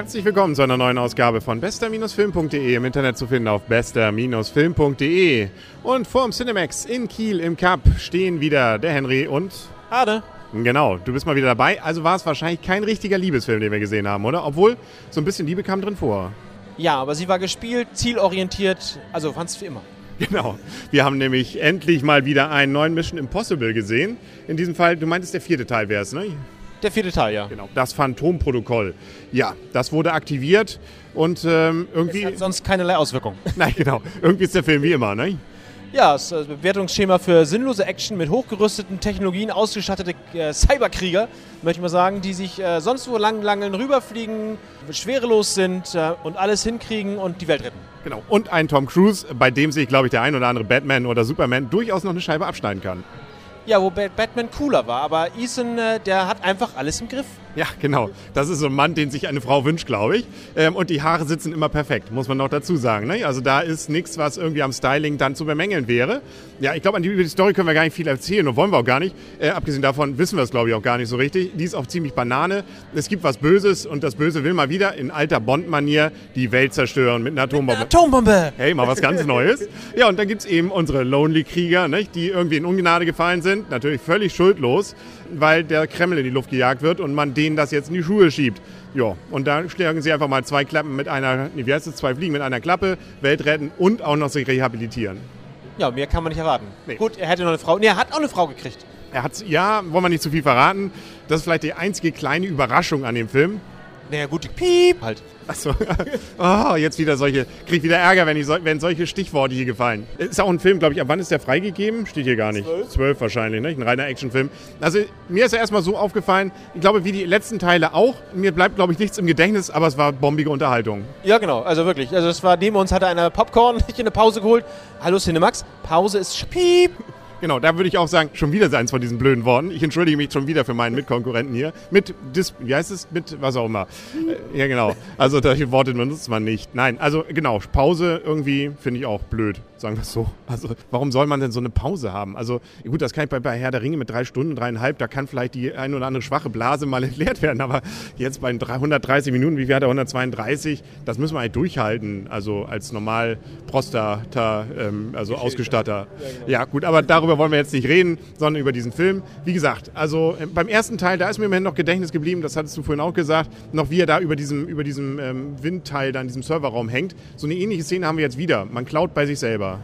Herzlich willkommen zu einer neuen Ausgabe von bester-film.de im Internet zu finden auf bester-film.de. Und vorm Cinemax in Kiel im Cup stehen wieder der Henry und Ade. Genau, du bist mal wieder dabei. Also war es wahrscheinlich kein richtiger Liebesfilm, den wir gesehen haben, oder? Obwohl, so ein bisschen Liebe kam drin vor. Ja, aber sie war gespielt, zielorientiert, also fand's wie immer. Genau. Wir haben nämlich endlich mal wieder einen neuen Mission Impossible gesehen. In diesem Fall, du meintest, der vierte Teil wäre es, ne? Der vierte Teil, ja. Genau. Das Phantomprotokoll. Ja, das wurde aktiviert und ähm, irgendwie. Es hat sonst keinerlei Auswirkung. Nein, genau. Irgendwie ist der Film wie immer, ne? Ja, das ist ein Bewertungsschema für sinnlose Action mit hochgerüsteten Technologien ausgestattete äh, Cyberkrieger, möchte ich mal sagen, die sich äh, sonst wo langlangeln, rüberfliegen, schwerelos sind äh, und alles hinkriegen und die Welt retten. Genau. Und ein Tom Cruise, bei dem sich, glaube ich, der ein oder andere Batman oder Superman durchaus noch eine Scheibe abschneiden kann. Ja, wo Batman cooler war, aber Ethan, äh, der hat einfach alles im Griff. Ja, genau. Das ist so ein Mann, den sich eine Frau wünscht, glaube ich. Ähm, und die Haare sitzen immer perfekt, muss man noch dazu sagen. Ne? Also da ist nichts, was irgendwie am Styling dann zu bemängeln wäre. Ja, ich glaube, an die, über die Story können wir gar nicht viel erzählen und wollen wir auch gar nicht. Äh, abgesehen davon wissen wir es, glaube ich, auch gar nicht so richtig. Die ist auch ziemlich Banane. Es gibt was Böses und das Böse will mal wieder in alter Bond-Manier die Welt zerstören mit einer Atombombe. Mit einer Atombombe! Hey, mal was ganz Neues. Ja, und dann gibt es eben unsere Lonely-Krieger, ne, die irgendwie in Ungnade gefallen sind. Natürlich völlig schuldlos, weil der Kreml in die Luft gejagt wird und man denen das jetzt in die Schuhe schiebt. Ja, und da schlagen sie einfach mal zwei Klappen mit einer, wie heißt es, zwei Fliegen mit einer Klappe, Welt retten und auch noch sich rehabilitieren. Ja, mehr kann man nicht erwarten. Nee. Gut, er hätte noch eine Frau. Nee, er hat auch eine Frau gekriegt. Er hat, ja, wollen wir nicht zu viel verraten. Das ist vielleicht die einzige kleine Überraschung an dem Film. Naja, gut, Piep halt. Achso. Oh, jetzt wieder solche. Krieg wieder Ärger, wenn, ich so, wenn solche Stichworte hier gefallen. Ist auch ein Film, glaube ich. Ab wann ist der freigegeben? Steht hier gar nicht. Zwölf, wahrscheinlich, ne? Ein reiner Actionfilm. Also, mir ist er erstmal so aufgefallen. Ich glaube, wie die letzten Teile auch. Mir bleibt, glaube ich, nichts im Gedächtnis, aber es war bombige Unterhaltung. Ja, genau. Also wirklich. Also, es war neben uns, hatte einer Popcorn in eine Pause geholt. Hallo, Cinemax. Pause ist Piep. Genau, da würde ich auch sagen, schon wieder eins von diesen blöden Worten. Ich entschuldige mich schon wieder für meinen Mitkonkurrenten hier. Mit, Dis wie heißt es? Mit was auch immer. Äh, ja, genau. Also solche Worte benutzt man nicht. Nein, also genau, Pause irgendwie finde ich auch blöd, sagen wir es so. Also warum soll man denn so eine Pause haben? Also gut, das kann ich bei, bei Herr der Ringe mit drei Stunden, dreieinhalb, da kann vielleicht die ein oder andere schwache Blase mal entleert werden. Aber jetzt bei 330 Minuten, wie viel hat er? 132, das müssen wir halt durchhalten. Also als normal Prostata, ähm, also Ausgestatter. Ja, gut, aber darüber darüber wollen wir jetzt nicht reden, sondern über diesen Film. Wie gesagt, also äh, beim ersten Teil, da ist mir immerhin noch Gedächtnis geblieben, das hattest du vorhin auch gesagt, noch wie er da über diesem, über diesem ähm, Windteil, da diesem Serverraum hängt. So eine ähnliche Szene haben wir jetzt wieder. Man klaut bei sich selber.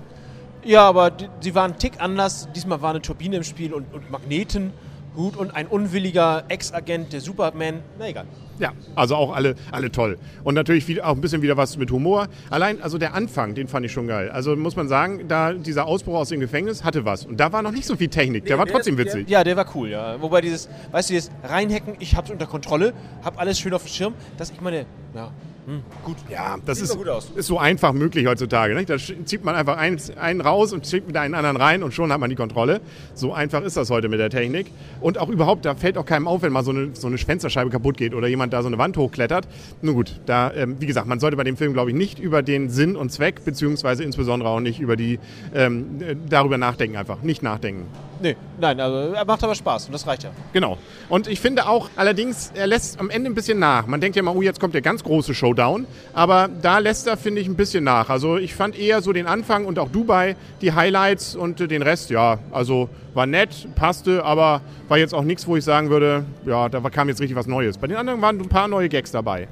Ja, aber sie waren einen Tick anders. Diesmal war eine Turbine im Spiel und, und Magneten. Gut, und ein unwilliger Ex-Agent, der Superman. Na egal. Ja, also auch alle, alle toll. Und natürlich viel, auch ein bisschen wieder was mit Humor. Allein, also der Anfang, den fand ich schon geil. Also muss man sagen, da dieser Ausbruch aus dem Gefängnis hatte was. Und da war noch nicht so viel Technik. Der, der war trotzdem witzig. Der, ja, der war cool, ja. Wobei dieses, weißt du, dieses Reinhacken, ich hab's unter Kontrolle, hab alles schön auf dem Schirm, dass ich meine, ja, hm, gut. Ja, das ist, ist, so einfach möglich heutzutage. Nicht? Da zieht man einfach einen, einen raus und schickt wieder einen anderen rein und schon hat man die Kontrolle. So einfach ist das heute mit der Technik. Und auch überhaupt, da fällt auch keinem auf, wenn mal so eine, so eine Fensterscheibe kaputt geht oder jemand da so eine Wand hochklettert. Nun gut, da, ähm, wie gesagt, man sollte bei dem Film, glaube ich, nicht über den Sinn und Zweck, beziehungsweise insbesondere auch nicht über die, ähm, äh, darüber nachdenken einfach. Nicht nachdenken. Nee, nein, also er macht aber Spaß und das reicht ja. Genau. Und ich finde auch, allerdings, er lässt am Ende ein bisschen nach. Man denkt ja immer, oh, jetzt kommt der ganz große Showdown. Aber da lässt er, finde ich, ein bisschen nach. Also ich fand eher so den Anfang und auch Dubai, die Highlights und den Rest, ja, also war nett, passte, aber war jetzt auch nichts, wo ich sagen würde, ja, da kam jetzt richtig was Neues. Bei den anderen waren ein paar neue Gags dabei.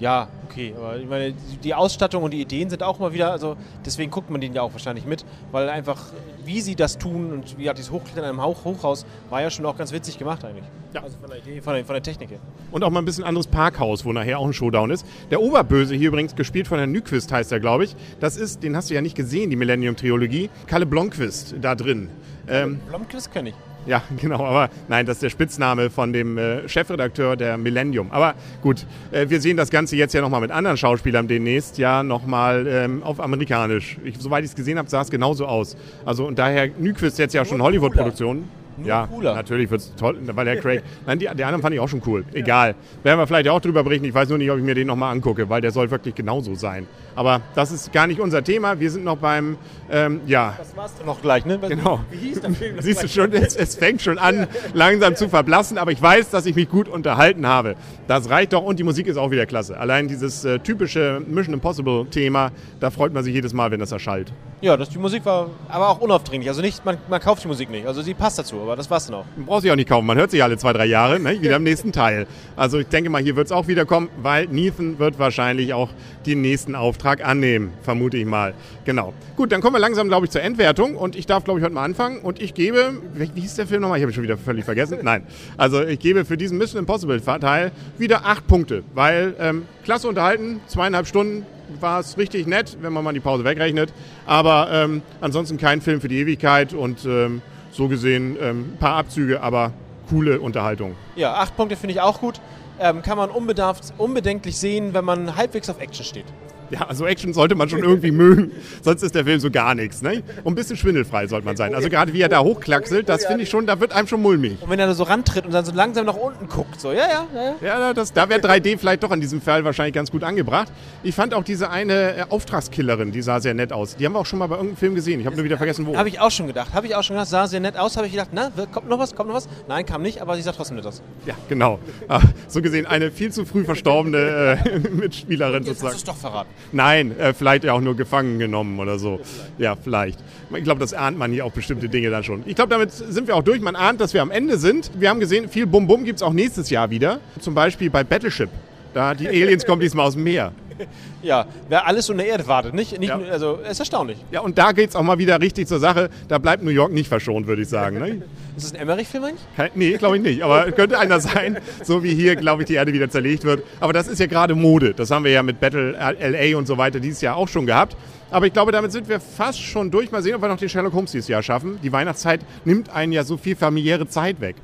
Ja, okay, aber ich meine, die Ausstattung und die Ideen sind auch mal wieder, also deswegen guckt man den ja auch wahrscheinlich mit, weil einfach, wie sie das tun und wie gesagt, dieses Hochklettern in einem Hoch Hochhaus war ja schon auch ganz witzig gemacht eigentlich. Ja. Also von der Idee, von der, von der Technik her. Und auch mal ein bisschen anderes Parkhaus, wo nachher auch ein Showdown ist. Der Oberböse hier übrigens, gespielt von Herrn Nyquist heißt er, glaube ich, das ist, den hast du ja nicht gesehen, die Millennium-Trilogie, Kalle Blomqvist da drin. Ähm, Blomqvist kenne ich. Ja, genau, aber nein, das ist der Spitzname von dem äh, Chefredakteur der Millennium. Aber gut, äh, wir sehen das Ganze jetzt ja nochmal mit anderen Schauspielern demnächst, ja nochmal ähm, auf amerikanisch. Ich, soweit ich es gesehen habe, sah es genauso aus. Also und daher, Nyquist jetzt ja schon Hollywood-Produktionen. Nur ja, cooler. natürlich wird es toll, weil der Craig. Nein, die, der anderen fand ich auch schon cool. Egal. Werden wir vielleicht auch drüber berichten. Ich weiß nur nicht, ob ich mir den nochmal angucke, weil der soll wirklich genauso sein. Aber das ist gar nicht unser Thema. Wir sind noch beim, ähm, ja. Das war's dann noch gleich, ne? Was- Genau. Wie hieß der Film? Siehst du schon, es, es fängt schon an, langsam zu verblassen, aber ich weiß, dass ich mich gut unterhalten habe. Das reicht doch und die Musik ist auch wieder klasse. Allein dieses äh, typische Mission Impossible Thema, da freut man sich jedes Mal, wenn das erschallt. Ja, das, die Musik war aber auch unaufdringlich. Also nicht, man, man kauft die Musik nicht. Also sie passt dazu, aber das war's dann auch. Man braucht sich auch nicht kaufen, man hört sich alle zwei, drei Jahre, ne? wieder im nächsten Teil. Also ich denke mal, hier wird es auch wieder kommen, weil Nathan wird wahrscheinlich auch den nächsten Auftrag annehmen, vermute ich mal. Genau. Gut, dann kommen wir langsam, glaube ich, zur Endwertung und ich darf, glaube ich, heute mal anfangen und ich gebe, wie wie hieß der Film nochmal? Ich habe ihn schon wieder völlig vergessen. Nein, also ich gebe für diesen Mission Impossible Teil wieder acht Punkte, weil ähm, klasse unterhalten, zweieinhalb Stunden war es richtig nett, wenn man mal die Pause wegrechnet, aber ähm, ansonsten kein Film für die Ewigkeit und ähm, so gesehen ähm, ein paar Abzüge, aber coole Unterhaltung. Ja, acht Punkte finde ich auch gut. Ähm, kann man unbedarft, unbedenklich sehen, wenn man halbwegs auf Action steht. Ja, also Action sollte man schon irgendwie mögen, sonst ist der Film so gar nichts. Ne? Und ein bisschen schwindelfrei sollte man sein. Also gerade wie er da hochklackselt, das finde ich schon, da wird einem schon mulmig. Und wenn er da so rantritt und dann so langsam nach unten guckt, so, ja, ja, ja, ja. Ja, das, da wäre 3D vielleicht doch an diesem Fall wahrscheinlich ganz gut angebracht. Ich fand auch diese eine äh, Auftragskillerin, die sah sehr nett aus. Die haben wir auch schon mal bei irgendeinem Film gesehen. Ich habe nur wieder vergessen, wo. Habe ich auch schon gedacht. Habe ich auch schon gedacht, sah sehr nett aus. Habe ich gedacht, na, kommt noch was, kommt noch was? Nein, kam nicht, aber sie sah trotzdem nett aus. Ja, genau. Ah, So gesehen eine viel zu früh verstorbene äh, Mitspielerin sozusagen. du es doch verraten. Nein, äh, vielleicht ja auch nur gefangen genommen oder so. Ja, vielleicht. Ich glaube, das ahnt man hier auch bestimmte Dinge dann schon. Ich glaube, damit sind wir auch durch. Man ahnt, dass wir am Ende sind. Wir haben gesehen, viel Bum-Bum gibt es auch nächstes Jahr wieder. Zum Beispiel bei Battleship. Da die Aliens kommen diesmal aus dem Meer. Ja, wer alles unter Erde wartet, nicht? nicht Ja. Also, ist erstaunlich. Ja, und da geht es auch mal wieder richtig zur Sache. Da bleibt New York nicht verschont, würde ich sagen. Ne? Ist das ein Emmerich-Film eigentlich? Kein, nee, glaube ich nicht. Aber könnte einer sein, so wie hier, glaube ich, die Erde wieder zerlegt wird. Aber das ist ja gerade Mode. Das haben wir ja mit Battle LA und so weiter dieses Jahr auch schon gehabt. Aber ich glaube, damit sind wir fast schon durch. Mal sehen, ob wir noch den Sherlock Holmes dieses Jahr schaffen. Die Weihnachtszeit nimmt einen ja so viel familiäre Zeit weg.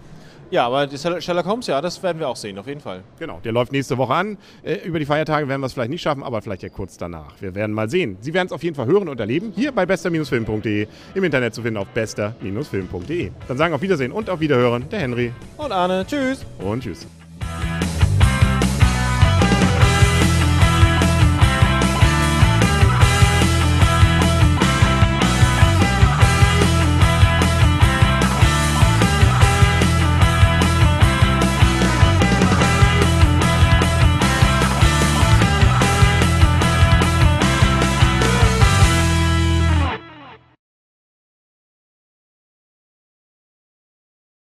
Ja, aber die Sherlock Holmes, ja, das werden wir auch sehen, auf jeden Fall. Genau, der läuft nächste Woche an. Äh, über die Feiertage werden wir es vielleicht nicht schaffen, aber vielleicht ja kurz danach. Wir werden mal sehen. Sie werden es auf jeden Fall hören und erleben. Hier bei bester-film.de. Im Internet zu finden auf bester-film.de. Dann sagen auf Wiedersehen und auf Wiederhören der Henry Und Arne, tschüss. und tschüss.